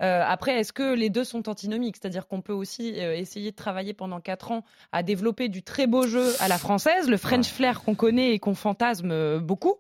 Euh, après, est-ce que les deux sont antinomiques? C'est-à-dire qu'on peut aussi euh, essayer de travailler pendant quatre ans à développer du très beau jeu à la française, le French flair qu'on connaît et qu'on fantasme beaucoup,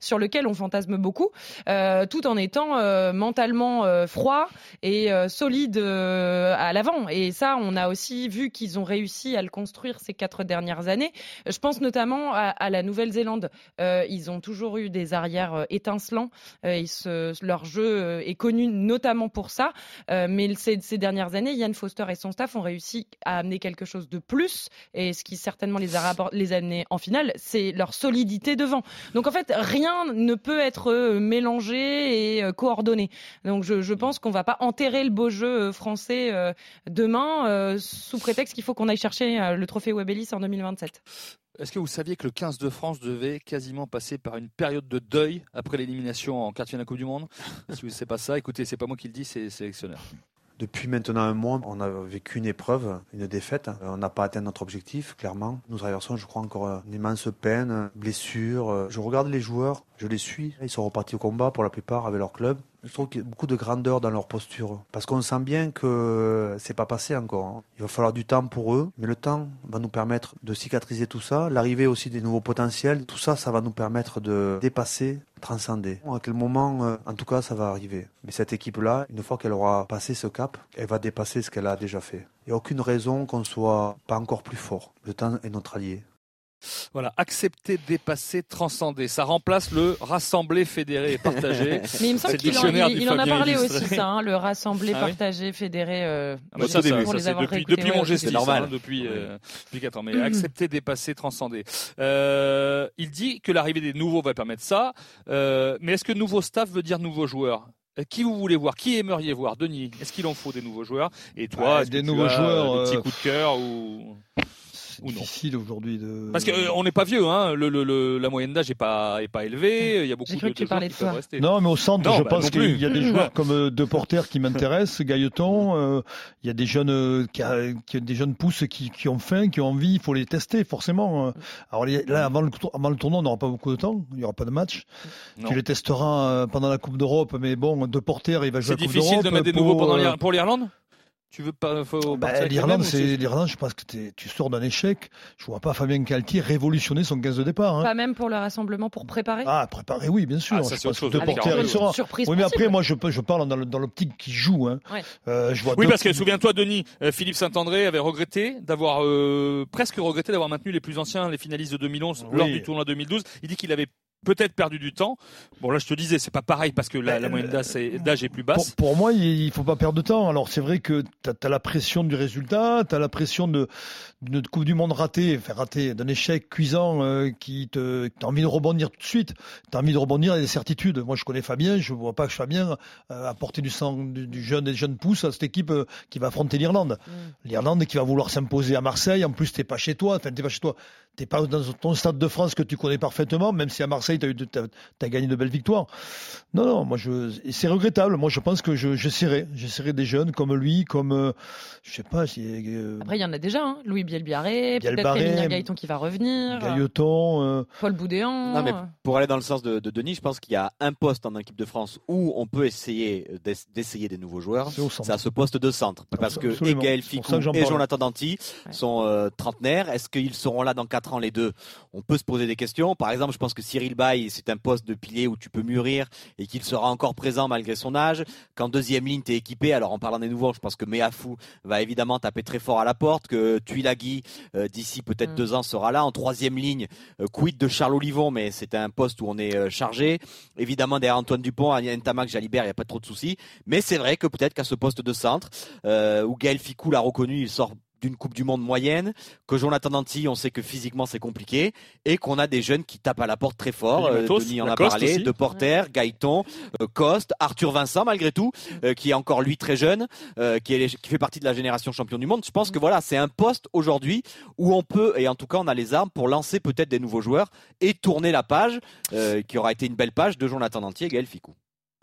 sur lequel on fantasme beaucoup, euh, tout en étant mentalement froid et solide à l'avant. Et ça, on a aussi vu qu'ils ont réussi à le construire ces quatre dernières années. Je pense notamment à la Nouvelle-Zélande euh, ils ont toujours eu des arrières euh, étincelants. Euh, leur jeu est connu notamment pour ça. mais ces, dernières années, Yann Foster et son staff ont réussi à amener quelque chose de plus. Et ce qui certainement les a années en finale, c'est leur solidité devant. Donc en fait, rien ne peut être mélangé et coordonné. Donc je, pense qu'on va pas enterrer le beau jeu français demain sous prétexte qu'il faut qu'on aille chercher le trophée Webelis en 2027. Est-ce que vous saviez que le 15 de France devait quasiment passer par une période de deuil après l'élimination en quartier de la Coupe du Monde? Si vous ne savez pas ça, écoutez, c'est pas moi qui le dis, c'est le sélectionneur. Depuis maintenant un mois, on a vécu une épreuve, une défaite. On n'a pas atteint notre objectif, clairement. Nous traversons, je crois, encore une immense peine, blessure. Je regarde les joueurs, je les suis. Ils sont repartis au combat pour la plupart avec leur club. Je trouve qu'il y a beaucoup de grandeur dans leur posture. Parce qu'on sent bien que c'est pas passé encore. hein. Il va falloir du temps pour eux, mais le temps va nous permettre de cicatriser tout ça. L'arrivée aussi des nouveaux potentiels, tout ça, ça va nous permettre de dépasser, transcender. À quel moment, euh, en tout cas, ça va arriver. Mais cette équipe-là, une fois qu'elle aura passé ce cap, elle va dépasser ce qu'elle a déjà fait. Il n'y a aucune raison qu'on soit pas encore plus fort. Le temps est notre allié. Voilà, accepter, dépasser, transcender. Ça remplace le rassembler, fédérer et partager. Mais il me semble qu'il en, dictionnaire il- du il en a parlé illustré. aussi, ça, hein, le rassembler, Ah oui partager, fédérer. euh, Ah bah ça, ça, pour ça, les avoir depuis, depuis ouais, mon c'est normal. hein, depuis, euh, depuis 4 ans. Mais accepter, dépasser, transcender. Euh, il dit que l'arrivée des nouveaux va permettre ça. Euh, mais est-ce que nouveau staff veut dire nouveaux joueurs Euh, qui vous voulez voir? Qui aimeriez voir? Denis, est-ce qu'il en faut des nouveaux joueurs? Et toi, des que tu nouveaux as, joueurs, des petits coups de cœur ou... C'est Ou non. difficile aujourd'hui de. Parce qu'on n'est pas vieux, hein. le, le- le- la moyenne d'âge n'est pas, est pas élevée. Il y a beaucoup de, tu de joueurs parlais qui de peuvent rester. Non, mais au centre, Non, je bah, pense qu'il y a des joueurs comme euh, De Porter qui m'intéressent, Gailleton, euh, il y a des jeunes, euh, qui, a- qui- des jeunes pousses qui, qui ont faim, qui ont envie, il faut les tester forcément. euh. Alors là, avant le, tour- avant le tournoi, on n'aura pas beaucoup de temps, il n'y aura pas de match. Non. Tu les testeras euh, pendant la Coupe d'Europe, mais bon, De Porter, il va jouer C'est la Coupe difficile de d'Europe mettre des pour, nouveaux pendant euh, pour l'Irlande? Tu veux pas faut bah, L'Irlande, c'est l'Irlande. Je pense que tu sors d'un échec. Je vois pas Fabien Galtier révolutionner son 15 de départ. hein. Pas même pour le rassemblement pour préparer Ah, préparé, oui, bien sûr. Ah, ça, je pense chose. que De Porter, une il sera. surprise Oui, mais après, moi, je, parle dans l'optique qui joue. Hein. Ouais. Euh, je vois Oui, parce que souviens-toi, Denis, euh, Philippe Saint-André avait regretté d'avoir euh, presque regretté d'avoir maintenu les plus anciens, les finalistes de 2011 Oui. lors du tournoi 2012. Il dit qu'il avait peut-être perdu du temps. Bon, là, je te disais, c'est pas pareil parce que la, la moyenne d'âge est, d'âge est plus basse. pour moi, il il faut pas perdre de temps. Alors, c'est vrai que tu as, la pression du résultat, tu as la pression de d'une Coupe du Monde ratée, enfin ratée, d'un échec cuisant euh, qui te. Tu as envie de rebondir tout de suite. Tu as envie de rebondir avec des certitudes. Moi, je connais Fabien, je vois pas que Fabien euh, apporter du sang du, du jeune, des jeunes pousses à cette équipe euh, qui va affronter l'Irlande. Mm. L'Irlande qui va vouloir s'imposer à Marseille. En plus, t'es pas chez toi. Enfin, t'es pas chez toi. T'es pas dans ton stade de France que tu connais parfaitement, même si à Marseille, tu as, eu de- t'as- t'as gagné de belles victoires. Non, non, moi, c'est regrettable. Moi, je pense que je, j'essaierai. J'essaierai des jeunes comme lui, comme, euh, je sais pas, si, euh, Après, il y en a déjà, hein. Louis Bielbiarré, peut-être Rémi Gaëton qui va revenir, Gailleton, euh, Paul Boudéan. Non, mais pour aller dans le sens de, de Denis, je pense qu'il y a un poste en équipe de France où on peut essayer d'ess- d'essayer des nouveaux joueurs. c'est au centre. C'est à ce poste de centre. Parce que et. Gaël Ficou et. Jonathan Danti Ouais. sont euh, trentenaires. Est-ce qu'ils seront là dans 4 ans les deux On peut se poser des questions. Par exemple, je pense que Cyril Bay, c'est un poste de pilier où tu peux mûrir et qu'il sera encore présent malgré son âge. Qu'en deuxième ligne, tu es équipé. Alors en parlant des nouveaux, je pense que Meafou va évidemment taper très fort à la porte, que Tuilagi, euh, d'ici peut-être Mm. deux ans, sera là. En troisième ligne, euh, quid de Charles Olivon, mais c'est un poste où on est euh, chargé. Évidemment, derrière Antoine Dupont, Ntamak, Jalibert, il n'y a pas trop de soucis. Mais c'est vrai que peut-être qu'à ce poste de centre, où Gaël Ficou l'a reconnu, il sort d'une Coupe du Monde moyenne, que Jonathan Danti, on sait que physiquement c'est compliqué, et qu'on a des jeunes qui tapent à la porte très fort. Et Euh, Matos, Denis en a parlé, aussi. De Porter, Gaëton, euh, Coste, Arthur Vincent malgré tout, euh, qui est encore lui très jeune, qui, est, qui fait partie de la génération champion du monde. Je pense que voilà, c'est un poste aujourd'hui où on peut, et en tout cas on a les armes pour lancer peut-être des nouveaux joueurs et tourner la page, qui aura été une belle page de Jonathan Danti et Gaël Ficou.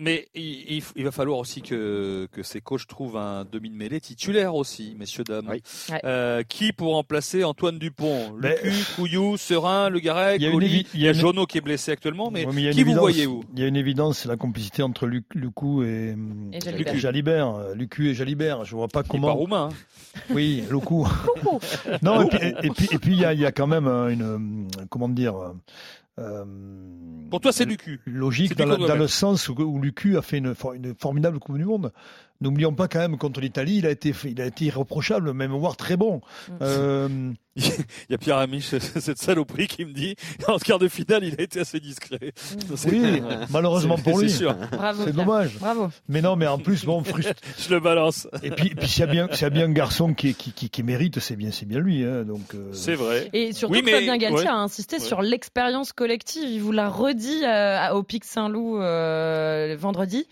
Mais il, il f- il va falloir aussi que, que ces coachs trouvent un demi de mêlée titulaire aussi, messieurs, dames. Oui. Euh, qui pour remplacer Antoine Dupont? Mais- Lucu, Couillou, Serein, Le Garec, Il y a une Oli, évi- il y a Jono qui est blessé actuellement, mais Ouais, il y a une qui vous évidence. voyez vous Il y a une évidence, c'est la complicité entre Luc, Lucou et, Et Jalibert. Lucu et Jalibert. Je vois pas Il est pas comment. roumain. hein. Oui, Lucou. non, et puis, et, et puis, et puis, il y a, il y a quand même euh, une, comment dire, Pour toi, c'est Lucu. logique dans, le- dans sens où, où Lucu a fait une, une formidable Coupe du Monde. N'oublions pas quand même contre l'Italie, il a été, il a été irréprochable, même voire très bon. Mm. Euh, Il y a Pierre Amiche, cette saloperie qui me dit en quart de finale, il a été assez discret. C'est- oui, malheureusement pour c'est lui. sûr. Bravo. C'est dommage. Bravo. Mais non, mais en plus, bon, frustre. Je le balance. Et puis, puis s'il y a bien, s'il y a bien un garçon qui, qui, qui, qui mérite, c'est bien, c'est bien lui. Hein, donc. euh, C'est vrai. Et surtout Oui, mais- Fabien Galtier ouais. a insisté Ouais. sur l'expérience collective. Il vous l'a redit euh, au Pic Saint-Loup euh, vendredi,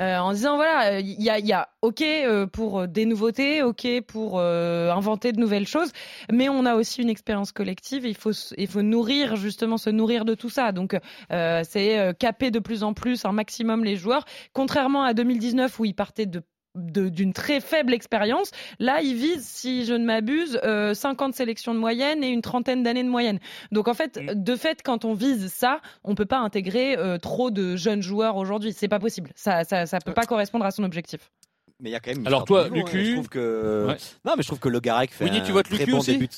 euh, en disant voilà, il y a, il y a ok euh, pour euh, des nouveautés, ok pour euh, inventer de nouvelles choses, mais on a aussi une expérience collective. Il faut, il faut nourrir justement se nourrir de tout ça. Donc c'est caper de plus en plus un maximum les joueurs, contrairement à 2019 où ils partaient de- d'une très faible expérience. Là, il vise, si je ne m'abuse, euh, 50 sélections de moyenne et une trentaine d'années de moyenne. Donc en fait, Mm. de fait, quand on vise ça, on peut pas intégrer euh, trop de jeunes joueurs aujourd'hui. C'est pas possible. Ça, ça, ça peut pas correspondre à son objectif. Mais il y a quand même. Alors toi, hein. Lucu Je trouve que. Ouais. Non, mais je trouve que Le Garec fait Winnie, un tu votes très Lucu bon aussi début.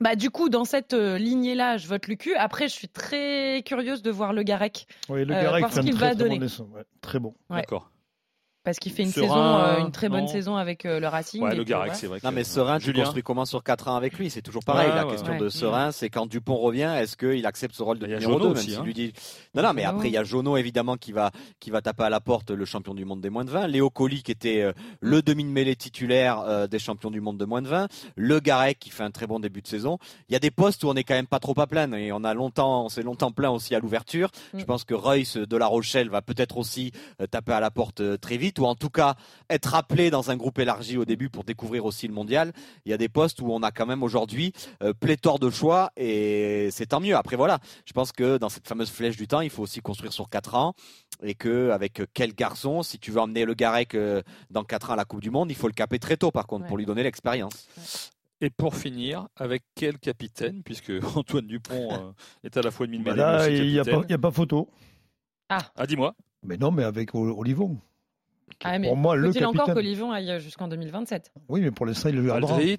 Bah du coup, dans cette euh, lignée-là, je vote Lucu. Après, je suis très curieuse de voir le Garec Oui, le Euh, Garec ce un qu'il très, va très bon donner. dessin, ouais, très bon. Ouais. D'accord. Parce qu'il fait une Serein, saison, euh, une très bonne non saison avec euh, le Racing. Ouais, et le voilà. c'est vrai. Non, que- mais Serein, tu Julien. construis comment sur 4 ans avec lui? C'est toujours pareil. Ouais, la ouais, question ouais. de Serein, c'est quand Dupont revient, est-ce qu'il accepte ce rôle de numéro Jono 2 même aussi, s'il hein. lui dit... Non, non, mais après, il y a Jono, évidemment, qui va, qui va taper à la porte le champion du monde des moins de 20. Léo Colli, qui était euh, le demi-mêlée titulaire euh, des champions du monde de moins de 20. Le Garec, qui fait un très bon début de saison. Il y a des postes où on est quand même pas trop à plaindre. Et on a longtemps, on s'est longtemps plaint aussi à l'ouverture. Je Mm. pense que Royce de La Rochelle va peut-être aussi euh, taper à la porte euh, très vite, ou en tout cas être appelé dans un groupe élargi au début pour découvrir aussi le mondial. Il y a des postes où on a quand même aujourd'hui euh, pléthore de choix et c'est tant mieux. Après voilà, je pense que dans cette fameuse flèche du temps, il faut aussi construire sur 4 ans et que avec quel garçon, si tu veux emmener le Garec euh, dans 4 ans à la Coupe du Monde, il faut le caper très tôt par contre Ouais. pour lui donner l'expérience. Et pour finir, avec quel capitaine, puisque Antoine Dupont euh, est à la fois demi Bah là, il n'y a, capitaine. pas- il y a pas photo. Ah, dis-moi. Mais non, mais avec Olivon. Ah, mais pour moi, le Faut-il encore capitaine. qu'Olivon aille jusqu'en 2027 Oui, mais pour l'instant, il le gardera. Aldrit.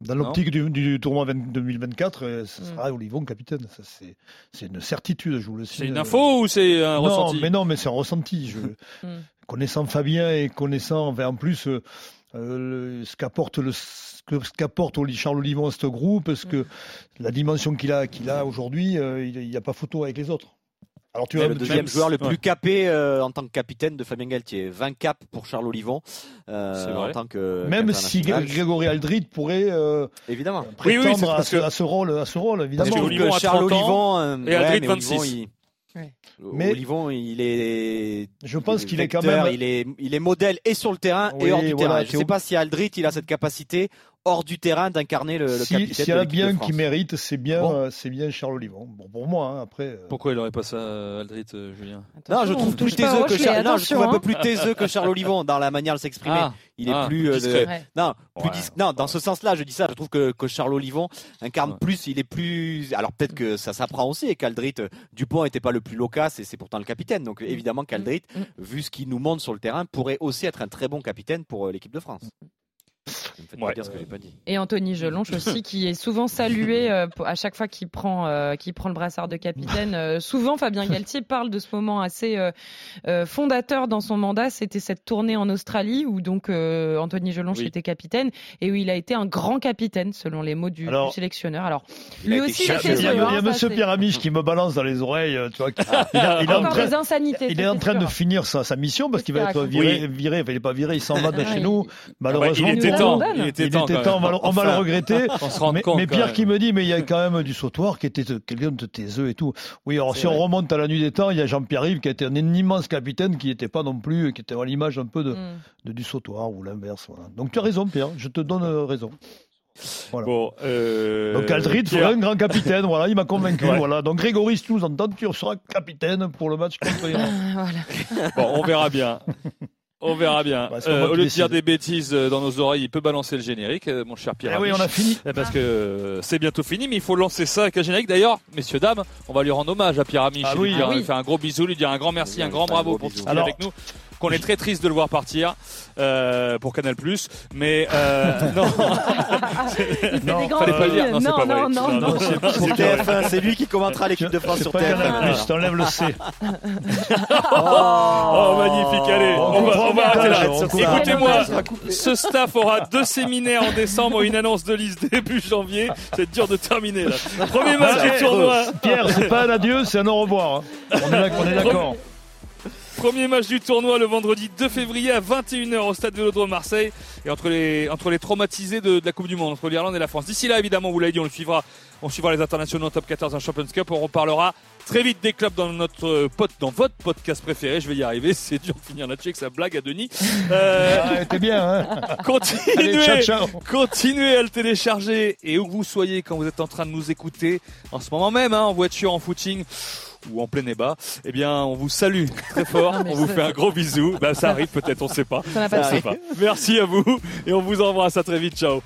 Dans l'optique du, du tournoi 20 2024, euh, ce Mm. sera Olivon capitaine. Ça, c'est, c'est une certitude, je vous le C'est une info ou c'est un non, ressenti? mais non, mais c'est un ressenti. Je, Mm. connaissant Fabien et connaissant, enfin, en plus, euh, euh, le- ce qu'apporte le ce Charles Olivon à ce groupe, parce que la dimension qu'il a, qu'il a aujourd'hui, euh, il n'y a pas photo avec les autres. Alors tu vois, le deuxième joueur le ouais. plus capé euh, en tant que capitaine de Fabien Galtier. 20 caps pour Charles Olivon euh, en tant que même si. Grégory Aldrit pourrait euh, évidemment. Oui, oui, prétendre c'est à, parce ce, que- à ce rôle, à ce rôle, Parce évidemment. que que Olivon a Charles 30 ans Olivon euh, et mais Olivon, 26. il- Ouais. Mais- Olivon, il est. Je pense il qu'il est quand même. Il est, il est modèle et sur le terrain Oui, et hors du voilà, terrain. Je ne sais pas si Aldrit, il a cette capacité hors du terrain d'incarner le, le si, capitaine s'il y en a bien qui mérite, c'est bien, Bon. euh, c'est bien Charles Olivon. Bon, pour moi, hein, après. euh, Pourquoi il aurait pas ça, euh, Aldrit, euh, Julien? Non, je trouve plus taiseux que Charles. Non, je attention, trouve un peu hein. plus taiseux que Charles Olivon dans la manière de s'exprimer. Ah, il est ah, plus euh, discret. Non, plus Ouais. dis- non, dans ce sens-là, je dis ça. Je trouve que, que Charles Olivon incarne Ouais. plus. Il est plus. Alors peut-être que ça s'apprend aussi et qu'Aldrit Dupont était pas le plus loquace et c'est pourtant le capitaine. Donc évidemment qu'Aldrit, Mm. vu ce qu'il nous montre sur le terrain, pourrait aussi être un très bon capitaine pour l'équipe de France. Ne me faites Ouais. pas dire ce que j'ai pas dit. Et Anthony Gelonche aussi, qui est souvent salué euh, à chaque fois qu'il prend, euh, qu'il prend le brassard de capitaine. Euh, souvent, Fabien Galtier parle de ce moment assez euh, euh, fondateur dans son mandat. C'était cette tournée en Australie où donc euh, Anthony Gelonche Oui. était capitaine et où il a été un grand capitaine selon les mots du, sélectionneur. Alors, lui aussi, il Il y a, il y a taiseux, hein, Monsieur c'est- Pierre Amiche qui me balance dans les oreilles, tu vois. qu'il- il, a- il est en Encore train, des insanités. il ça, est en c'est train de finir sa, sa mission parce qu'il va être viré, viré. Enfin, il n'est pas viré, il s'en va de Ah, chez nous. Ah Malheureusement, il était temps. Il était il temps. était quand temps, on va, le- va regretter. On se rend Mais, compte. mais quand Pierre qui me dit, mais il y a quand même du sautoir qui était quelqu'un de taiseux et tout. Oui, alors si on remonte à la nuit des temps, il y a Jean-Pierre Rive qui a été un immense capitaine qui n'était pas non plus, qui était à l'image un peu de, Mm. de du sautoir ou l'inverse. Voilà. Donc tu as raison, Pierre, je te donne euh, raison. Voilà. Bon, euh, Donc Aldrit Pierre, serait un grand capitaine, voilà, il m'a convaincu. Ouais. Voilà. Donc Grégory, si tu nous entends, tu seras capitaine pour le match contre l'Iran. Voilà. Bon, on verra bien. On verra bien. Bah, Euh, au lieu de dire des bêtises euh, dans nos oreilles, il peut balancer le générique, euh, mon cher Pierre. Eh oui, on a fini. Eh, Parce que euh, c'est bientôt fini, mais il faut lancer ça avec un générique. D'ailleurs, messieurs, dames, on va lui rendre hommage à Pierre Amiche. Ah lui oui. dire- Ah oui. lui faire un gros bisou, lui dire un grand merci, Oui, un grand lui un bravo pour tout ce qu'il avec nous. Qu'on est très triste de le voir partir euh, pour Canal+. Mais euh, non, Non, des fallait pas le dire. Non, c'est pas vrai. non, non, Non, non. non, c'est- Pour C'est TF1, c'est lui qui commentera l'équipe de France sur pas TF1. Canal+, voilà. je t'enlève le C. Oh, magnifique, allez, On on va, on va arrêter là, on. Écoutez-moi, ce staff aura deux séminaires en décembre et une annonce de liste début janvier. C'est dur de terminer là. Premier match du tournoi. Pierre, c'est pas un adieu, c'est un au revoir. hein. On est d'ac- on est d'accord. Premier match du tournoi le vendredi 2 février à 21h au stade Vélodrome Marseille et entre les, entre les traumatisés de, de la Coupe du Monde, entre l'Irlande et la France. D'ici là, évidemment, vous l'avez dit, on le suivra. On suivra les internationaux en top 14 en Champions Cup. On reparlera Très vite des clubs dans notre pod, dans votre podcast préféré. Je vais y arriver. C'est dur de finir là-dessus avec sa blague à Denis. Euh, Ah, t'es bien, hein continuez, Allez, ciao, ciao. continuez à le télécharger et où vous soyez quand vous êtes en train de nous écouter en ce moment même, hein, en voiture, en footing ou en plein ébat, eh bien, on vous salue très fort. On vous ça- fait un gros bisou. Ben, ça arrive peut-être, on sait pas. Ça n'a pas. Merci à vous et on vous envoie ça très vite. Ciao.